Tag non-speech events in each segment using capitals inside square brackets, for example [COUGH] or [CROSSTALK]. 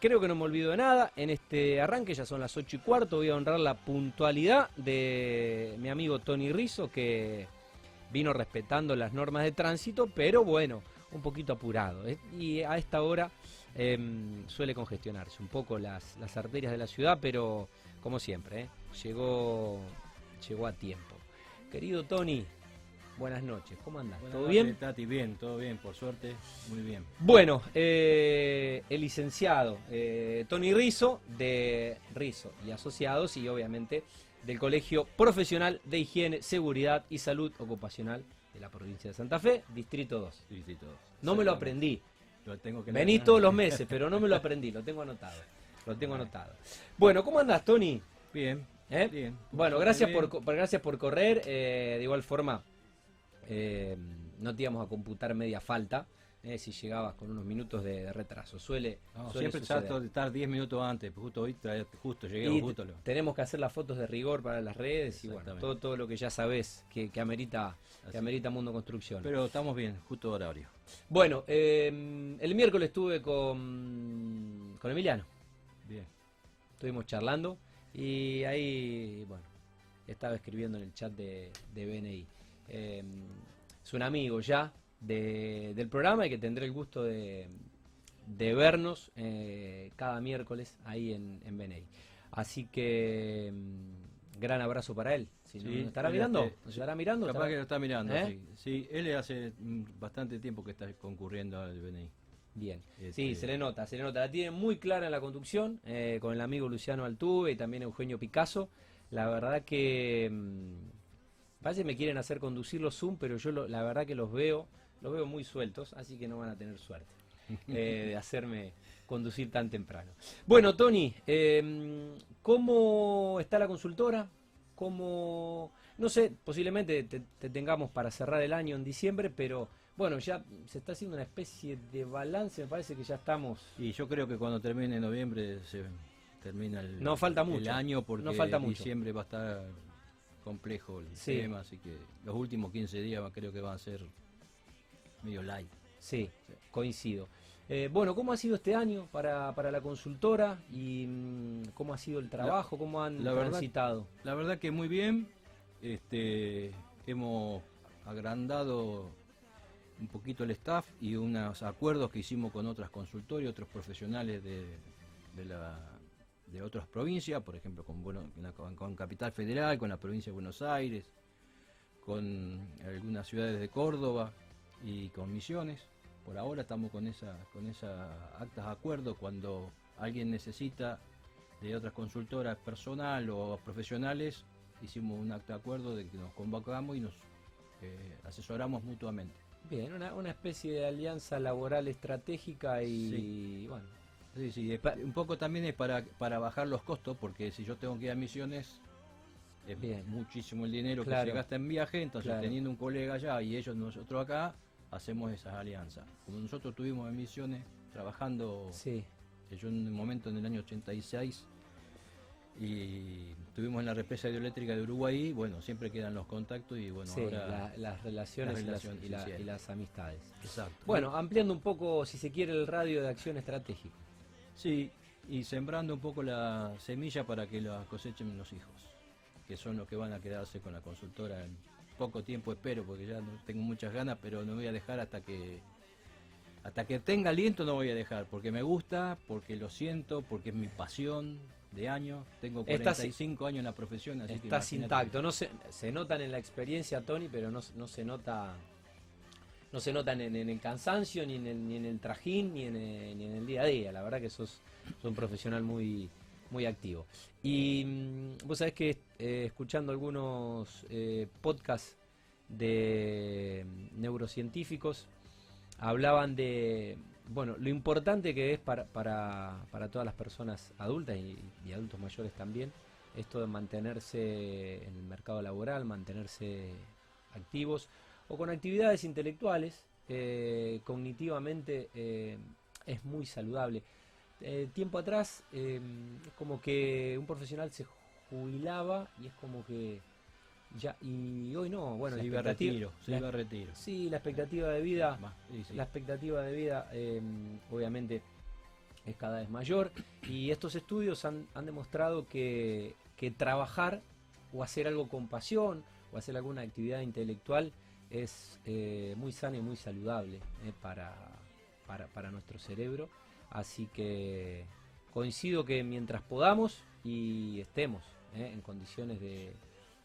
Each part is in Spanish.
creo que no me olvido de nada. En este arranque ya son las 8 y cuarto. Voy a honrar la puntualidad de mi amigo Tony Rizzo, que vino respetando las normas de tránsito, pero bueno, un poquito apurado. ¿eh? Y a esta hora em, suele congestionarse un poco las, las, arterias de la ciudad, pero como siempre, ¿eh? llegó, llegó a tiempo. Querido Tony, buenas noches, ¿cómo andas? ¿Todo bien? Tati, bien, todo bien, por suerte, muy bien. Bueno, eh, el licenciado Tony Rizzo, de Rizzo y Asociados, y obviamente del Colegio Profesional de Higiene, Seguridad y Salud Ocupacional de la provincia de Santa Fe, Distrito 2. Distrito 2. No me lo aprendí. Lo tengo que Vení todos los meses, [LAUGHS] pero no me lo aprendí, lo tengo anotado. Lo tengo anotado. Bueno, ¿cómo andas, Tony? Bien. ¿Eh? Bien. Bueno, gracias por, gracias por correr. Eh, de igual forma, eh, no te íbamos a computar media falta. Eh, si llegabas con unos minutos de, retraso. Suele, siempre trato de estar 10 minutos antes, justo hoy justo llegué justo Tenemos que hacer las fotos de rigor para las redes y bueno, todo, todo lo que ya sabes que, amerita que amerita Mundo Construcción. Pero estamos bien, justo horario. Bueno, eh, el miércoles estuve con, con Emiliano. Bien. Estuvimos charlando y ahí, bueno, estaba escribiendo en el chat de, de BNI. Eh, es un amigo ya, del programa y que tendré el gusto de, vernos eh, cada miércoles ahí en, en Así que mm, gran abrazo para él. Si estará mirando? estará mirando? Capaz que lo está mirando, ¿Eh? sí. él hace mm, bastante tiempo que está concurriendo al BNI. Bien, sí, este, se le nota, se le nota. La tiene muy clara en la conducción, eh, con el amigo Luciano Altuve y también Eugenio Picasso. La verdad que... Parece que me quieren hacer conducir los Zoom, pero yo la verdad que los veo los veo muy sueltos, así que no van a tener suerte [LAUGHS] eh, de hacerme conducir tan temprano. Bueno, Tony, em, ¿cómo está la consultora? ¿Cómo, no sé, posiblemente te, tengamos para cerrar el año en diciembre, pero bueno, ya se está haciendo una especie de balance, me parece que ya estamos... Y yo creo que cuando termine noviembre se termina el, no falta mucho. el año porque no falta mucho. diciembre va a estar complejo el tema, así que los últimos 15 días creo que van a ser medio light. Sí, coincido. Eh, bueno, ¿cómo ha sido este año para, la consultora y mm, cómo ha sido el trabajo? ¿Cómo han la transitado? la verdad que muy bien. Este, hemos agrandado un poquito el staff y unos acuerdos que hicimos con otras consultoras y otros profesionales de, de, otras provincias, por ejemplo, con, bueno, con Capital Federal, con la provincia de Buenos Aires, con algunas ciudades de Córdoba, y con misiones. Por ahora estamos con esa, con esa actas de acuerdo cuando alguien necesita de otras consultoras personal o profesionales, hicimos un acta de acuerdo de que nos convocamos y nos eh, asesoramos mutuamente. Bien, una, una, especie de alianza laboral estratégica y, bueno. Sí, sí, un poco también es para, para bajar los costos, porque si yo tengo que ir a misiones, es muchísimo el dinero que se gasta en viaje, entonces teniendo un colega allá y ellos nosotros acá, hacemos esas alianzas. Como nosotros tuvimos emisiones trabajando, sí. yo en un momento en el año 86 y estuvimos en la represa hidroeléctrica de Uruguay, bueno, siempre quedan los contactos y bueno, ahora las relaciones, y, las, amistades. Exacto. Bueno, ampliando un poco, si se quiere, el radio de acción estratégica. Sí, y sembrando un poco la semilla para que la cosechen los hijos, que son los que van a quedarse con la consultora en poco tiempo espero, porque ya no tengo muchas ganas, pero no voy a dejar hasta que hasta que tenga aliento no voy a dejar, porque me gusta, porque lo siento, porque es mi pasión de años. Tengo 45 años en la profesión, así estás intacto. No se, se notan en la experiencia, Tony, pero no, no se nota no se notan en, el cansancio, ni en el, ni en el trajín, ni en el, ni en el día a día. La verdad que sos, un profesional muy, muy activo. Y mm, vos sabés que eh, escuchando algunos eh, podcasts de mm, neurocientíficos, hablaban de bueno lo importante que es para, para, para todas las personas adultas y, adultos mayores también, esto de mantenerse en el mercado laboral, mantenerse activos o con actividades intelectuales, eh, cognitivamente es muy saludable. Eh, tiempo atrás em, es como que un profesional se jubilaba y es como que ya y hoy no bueno se iba a retiro se iba a retiro. sí la expectativa de vida la expectativa de vida em, obviamente es cada vez mayor. Y estos estudios han, han demostrado que, que trabajar o hacer algo con pasión o hacer alguna actividad intelectual es eh, muy sana y muy saludable eh, para, para, para nuestro cerebro. Así que coincido que mientras podamos y estemos eh, en condiciones de,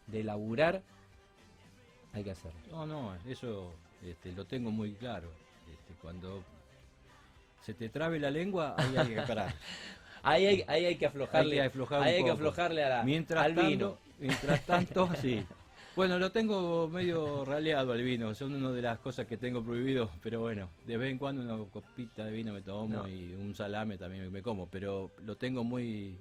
de laburar, hay que hacerlo. No, no, eso este, lo tengo muy claro. Este, cuando se te trabe la lengua, ahí hay que parar. [LAUGHS] Ahí hay, ahí hay que aflojarle, Hay que ahí hay que aflojarle a la- Mientras al tanto, vino. Mientras tanto, sí. [LAUGHS] Bueno, lo tengo medio raleado al vino, son una de las cosas que tengo prohibido, pero bueno, de vez en cuando una copita de vino me tomo No. y un salame también me como, pero lo tengo muy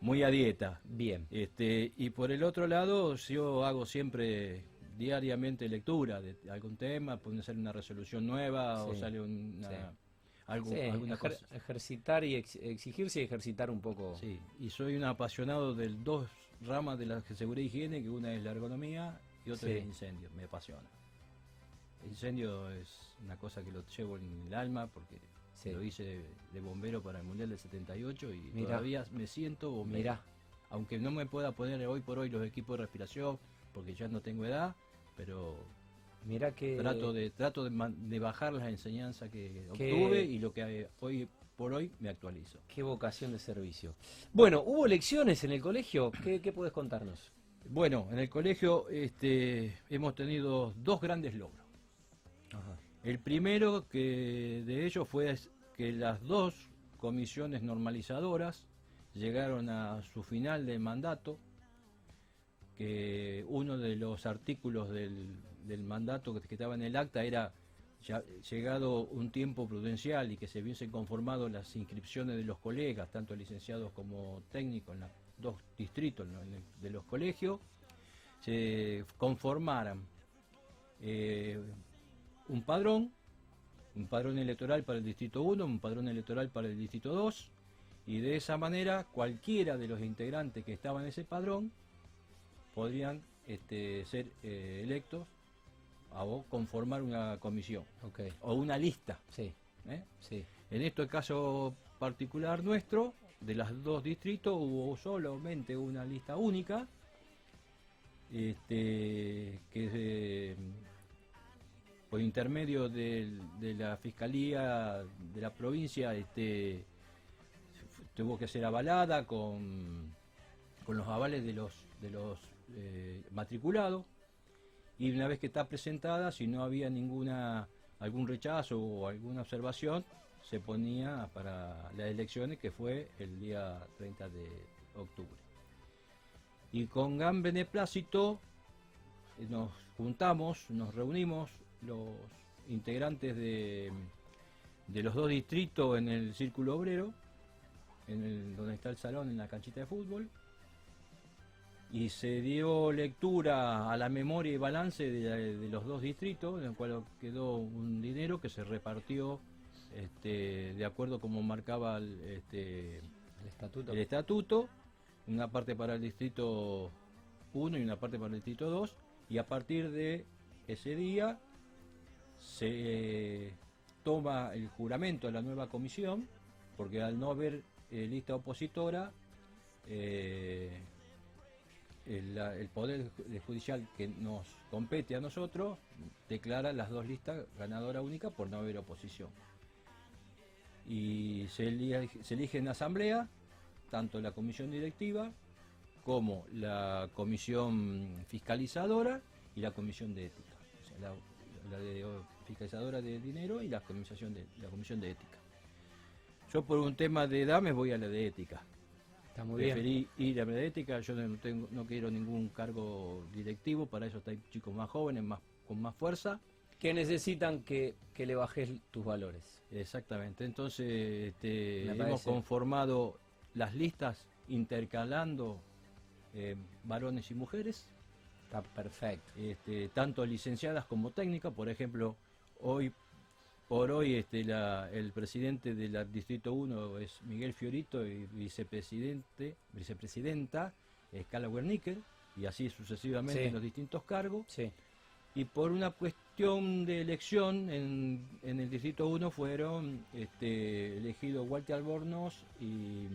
muy a dieta. Bien. Este, y por el otro lado, yo hago siempre diariamente lectura de algún tema, puede ser una resolución nueva o sale una, sí. algo, Sí, alguna ejer- cosa. ejercitar y ex- exigirse y ejercitar un poco. Sí, y soy un apasionado de dos ramas de la seguridad y higiene, que una es la ergonomía y otra Sí. es el incendio, me apasiona. El incendio es una cosa que lo llevo en el alma porque Sí. lo hice de, de bombero para el Mundial del 78 y Mirá. todavía me siento bombero. Mirá, Aunque no me pueda poner hoy por hoy los equipos de respiración porque ya no tengo edad, pero mirá que trato de trato de bajar las enseñanzas que Que- obtuve y lo que eh, hoy por hoy me actualizo. qué vocación de servicio. Bueno, hubo lecciones en el colegio. ¿Qué, qué puedes contarnos? Bueno, en el colegio este, hemos tenido dos grandes logros. El primero que de ellos fue que las dos comisiones normalizadoras llegaron a su final de mandato, que uno de los artículos del, del mandato que, que estaba en el acta era ya llegado un tiempo prudencial y que se hubiesen conformado las inscripciones de los colegas, tanto licenciados como técnicos en los dos distritos de los colegios, se conformaran eh, un padrón, un padrón electoral para el distrito 1, un padrón electoral para el distrito 2, y de esa manera cualquiera de los integrantes que estaban en ese padrón podrían este, ser eh, electos a- o conformar una comisión o una lista. sí, ¿eh? sí. En este caso particular nuestro, de los dos distritos hubo solamente una lista única, este, que eh, por intermedio de la Fiscalía de la provincia este, tuvo que ser avalada con, con los avales de los, de los eh, matriculados y una vez que está presentada, si no había ninguna algún rechazo o alguna observación, se ponía para las elecciones que fue el día 30 de octubre. Y con gran beneplácito eh, nos juntamos, nos reunimos los integrantes de, de los dos distritos en el Círculo Obrero, en donde está el salón, en la canchita de fútbol, y se dio lectura a la memoria y balance de, de los dos distritos, en el cual quedó un dinero que se repartió este, de acuerdo como marcaba el, este, El estatuto. el estatuto, una parte para el distrito 1 y una parte para el distrito 2, y a partir de ese día se toma el juramento de la nueva comisión, porque al no haber eh, lista opositora, eh, el, Poder Ju- Judicial que nos compete a nosotros declara las dos listas ganadora única por no haber oposición. Y se elige, se elige en asamblea tanto la comisión directiva como la comisión fiscalizadora y la comisión de ética. La, fiscalizadora de dinero y la de, la comisión de ética. Yo por un tema de edad me voy a la de ética. Está muy bien. Preferí ir a la de ética, yo no, tengo, no quiero ningún cargo directivo, para eso hay chicos más jóvenes, más con más fuerza. Que necesitan que, que le bajes tus valores. Exactamente, entonces este, hemos conformado las listas intercalando eh, varones y mujeres, Está perfecto. este, tanto licenciadas como técnicas. Por ejemplo, hoy por hoy este, la- el presidente del Distrito 1 es Miguel Fiorito y vicepresidente, vicepresidenta es Carla Wernickel, y así sucesivamente Sí. en los distintos cargos. Sí. Y por una cuestión de elección, en, en el Distrito 1 fueron este, elegidos Walter Albornoz y,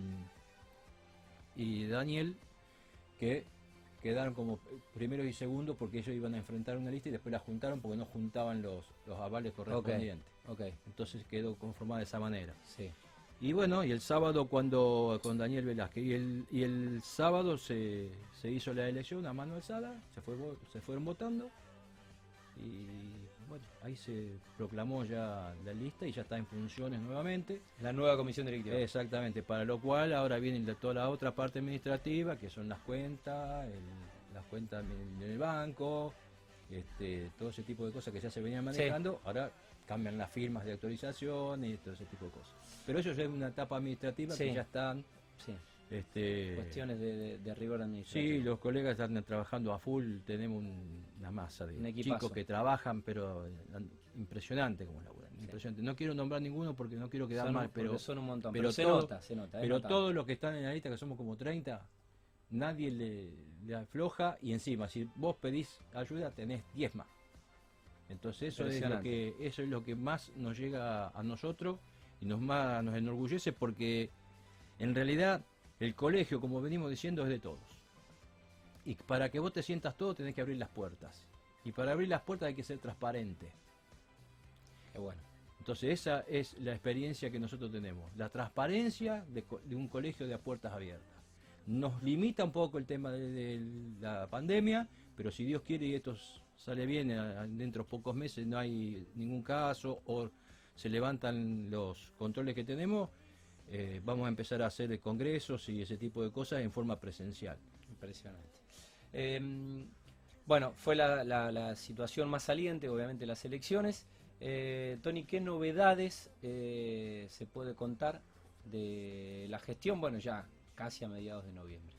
y Daniel, que quedaron como primero y segundo porque ellos iban a enfrentar una lista y después la juntaron porque no juntaban los, los avales correspondientes. Ok, Entonces quedó conformada de esa manera. sí. Y bueno, y el sábado cuando con Daniel Velázquez, y el, y el sábado se, se hizo la elección a mano alzada, se, fue, se fueron votando y bueno, ahí se proclamó ya la lista y ya está en funciones nuevamente. La nueva comisión directiva. Exactamente, para lo cual ahora viene toda la otra parte administrativa, que son las cuentas, el- las cuentas en el banco, este, todo ese tipo de cosas que ya se venían manejando, ahora cambian las firmas de autorización y todo ese tipo de cosas. Pero eso ya es una etapa administrativa Sí. que ya están... Sí. Este, Cuestiones de, de, de rigor administrativo. Sí, los colegas están trabajando a full, tenemos un- una masa de Un chicos que trabajan, pero impresionante como laburan, impresionante. No quiero nombrar ninguno porque no quiero quedar Son- mal, pero son un montón. pero Pero, se todo- nota, se nota. pero notable. todos los que están en la lista, que somos como 30, nadie le, le afloja y encima, si vos pedís ayuda, tenés 10 más. Entonces eso es, lo que, eso es lo que más nos llega a nosotros y nos, más, nos enorgullece porque en realidad el colegio, como venimos diciendo, es de todos. Y para que vos te sientas todo tenés que abrir las puertas. Y para abrir las puertas hay que ser transparente. Qué bueno. Entonces esa es la experiencia que nosotros tenemos, la transparencia de, un colegio de puertas abiertas. Nos limita un poco el tema de, de la pandemia, pero si Dios quiere y esto sale bien, dentro de pocos meses no hay ningún caso o se levantan los controles que tenemos, eh, vamos a empezar a hacer congresos y ese tipo de cosas en forma presencial. Impresionante. Eh, bueno, fue la, la- la situación más saliente, obviamente, las elecciones. Eh, Tony, ¿qué novedades eh, se puede contar de la gestión? Bueno, ya casi a mediados de noviembre.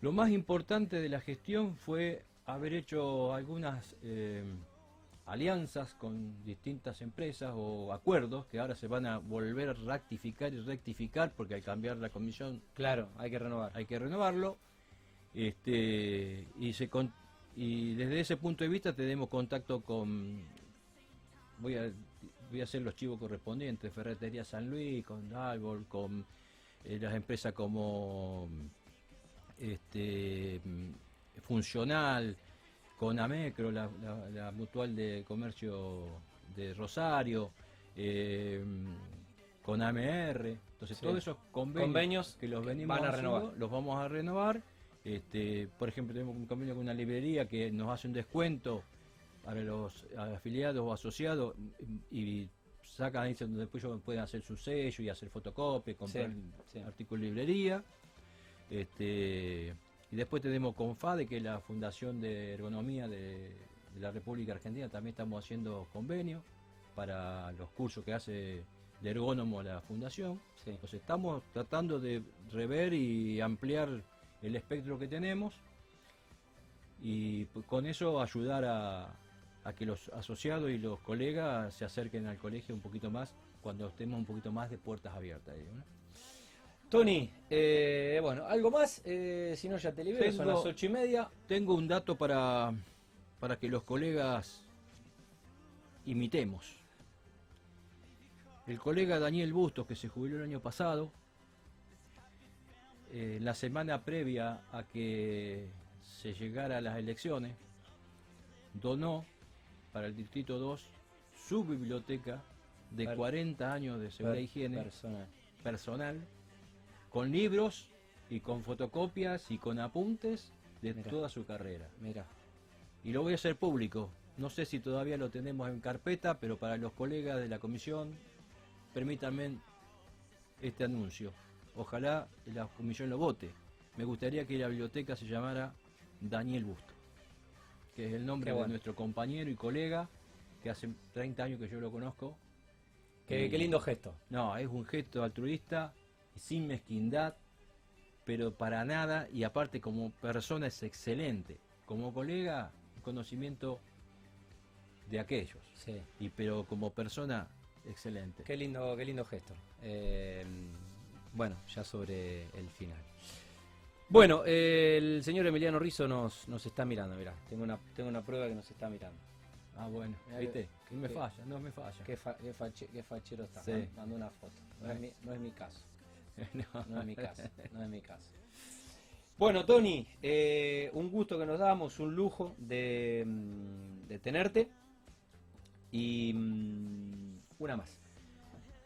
Lo más importante de la gestión fue haber hecho algunas eh, alianzas con distintas empresas o acuerdos que ahora se van a volver a rectificar y rectificar porque al cambiar la comisión Claro, hay que renovar. hay que renovarlo. Este, y, se con- y desde ese punto de vista tenemos contacto con, voy a, voy a hacer los chivos correspondientes, Ferretería San Luis, con Dalbor, con eh, las empresas como este, Funcional, con Amecro, la, la- la mutual de comercio de Rosario, eh, con AMR, entonces Sí. todos esos convenios, Convenios que los venimos van a haciendo, renovar. los vamos a renovar. Este, por ejemplo, tenemos un convenio con una librería que nos hace un descuento para los afiliados o asociados y, y sacan ahí donde después ellos pueden hacer su sello y hacer fotocopia, comprar sí. artículos de librería. Este, y después tenemos CONFADE, que es la Fundación de Ergonomía de, de la República Argentina, también estamos haciendo convenios para los cursos que hace de ergónomo la fundación. Sí. Entonces estamos tratando de rever y ampliar el espectro que tenemos y con eso ayudar a, a que los asociados y los colegas se acerquen al colegio un poquito más cuando estemos un poquito más de puertas abiertas. Tony, eh, bueno, ¿algo más? Eh, si no, ya te libero, son Tengo- las ocho y media. Tengo un dato para, para que los colegas imitemos. El colega Daniel Bustos, que se jubiló el año pasado, eh, la semana previa a que se llegara a las elecciones, donó para el Distrito 2 su biblioteca de Per- 40 años de seguridad e higiene Personal. personal, con libros y con fotocopias y con apuntes de toda su carrera. Mira, Y lo voy a hacer público. No sé si todavía lo tenemos en carpeta, pero para los colegas de la comisión, permítanme este anuncio. Ojalá la comisión lo vote. Me gustaría que la biblioteca se llamara Daniel Busto, que es el nombre de nuestro compañero y colega, que hace 30 años que yo lo conozco. qué, Y- qué lindo gesto. no, es un gesto altruista, sin mezquindad, pero para nada, y aparte como persona es excelente. Como colega, conocimiento de aquellos, Sí. y pero como persona, excelente. Qué lindo, qué lindo gesto. Eh, bueno, ya sobre el final. Bueno, eh, el señor Emiliano Rizzo nos, nos está mirando, mirá. Tengo una, tengo una prueba que nos está mirando. Ah, bueno, Mirá viste, que- me falla, no me falla. Qué, fa- qué fache- qué fachero está. Sí. Una foto. No es, mi, no es mi caso. [LAUGHS] No. No es mi caso. No es mi caso. Bueno, Tony, eh, un gusto que nos damos, un lujo de, mm, de tenerte. Y mm, una más.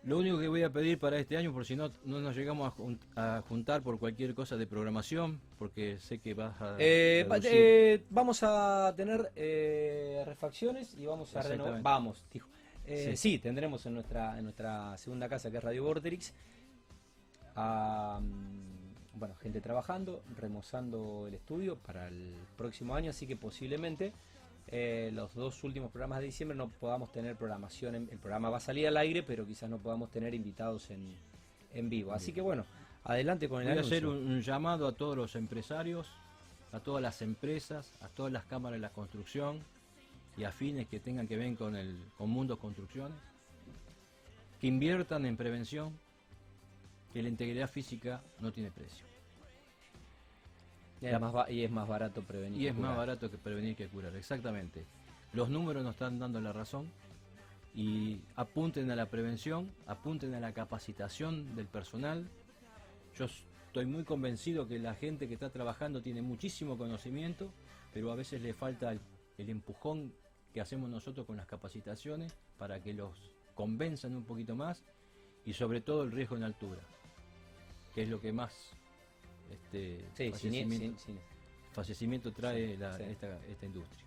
Lo único que voy a pedir para este año, por si no, no nos llegamos a, jun- a juntar por cualquier cosa de programación, porque sé que vas a... Eh, eh, vamos a tener eh, refacciones y vamos a renovar. Vamos, dijo. Eh, Sí. sí. tendremos en nuestra, en nuestra segunda casa que es Radio Vorterix a mm, bueno, gente trabajando, remozando el estudio para el próximo año, así que posiblemente eh, los dos últimos programas de diciembre no podamos tener programación. en- el programa va a salir al aire, pero quizás no podamos tener invitados en, en vivo. Así que bueno, adelante con el Voy a anuncio. hacer un, un llamado a todos los empresarios, a todas las empresas, a todas las cámaras de la construcción y afines que tengan que ver con el con Mundo Construcciones, que inviertan en prevención, que la integridad física no tiene precio. Y es más, ba- y es más barato prevenir. Y que es más barato que prevenir que curar, exactamente. Los números nos están dando la razón y apunten a la prevención, apunten a la capacitación del personal. Yo estoy muy convencido que la gente que está trabajando tiene muchísimo conocimiento, pero a veces le falta el, el empujón que hacemos nosotros con las capacitaciones para que los convenzan un poquito más y sobre todo el riesgo en altura, que es lo que más este, Sí, fallecimiento- sin- sin- fallecimiento trae Sí, la- sí. Esta, esta industria.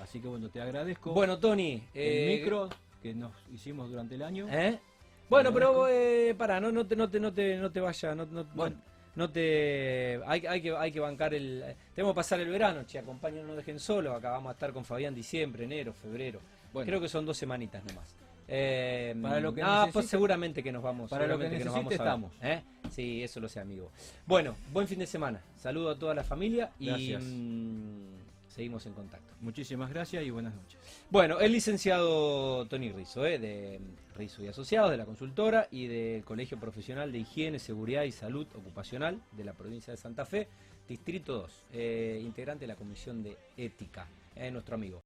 Así que bueno, te agradezco Bueno, Tony. el eh, micro que nos hicimos durante el año. ¿eh? Bueno, pero eh, pará, no, no te, no te, no te, no te vayas, no, no- Bueno. no te, hay, hay que, hay que bancar el, tenemos que pasar el verano, che, acompáñenos, no dejen solo, acá vamos a estar con Fabián diciembre, enero, febrero, Bueno. creo que son dos semanitas nomás. Eh, Para lo que ah, necesite- pues seguramente que nos vamos, para lo que nos vamos a ver, ¿eh? Sí, eso lo sé, amigo. Bueno, buen fin de semana, saludo a toda la familia y mm, seguimos en contacto. Muchísimas gracias y buenas noches. Bueno, el licenciado Tony Rizzo, ¿eh? de Rizzo y Asociados, de la consultora y del Colegio Profesional de Higiene, Seguridad y Salud Ocupacional de la provincia de Santa Fe, Distrito 2, eh, integrante de la Comisión de Ética, nuestro amigo.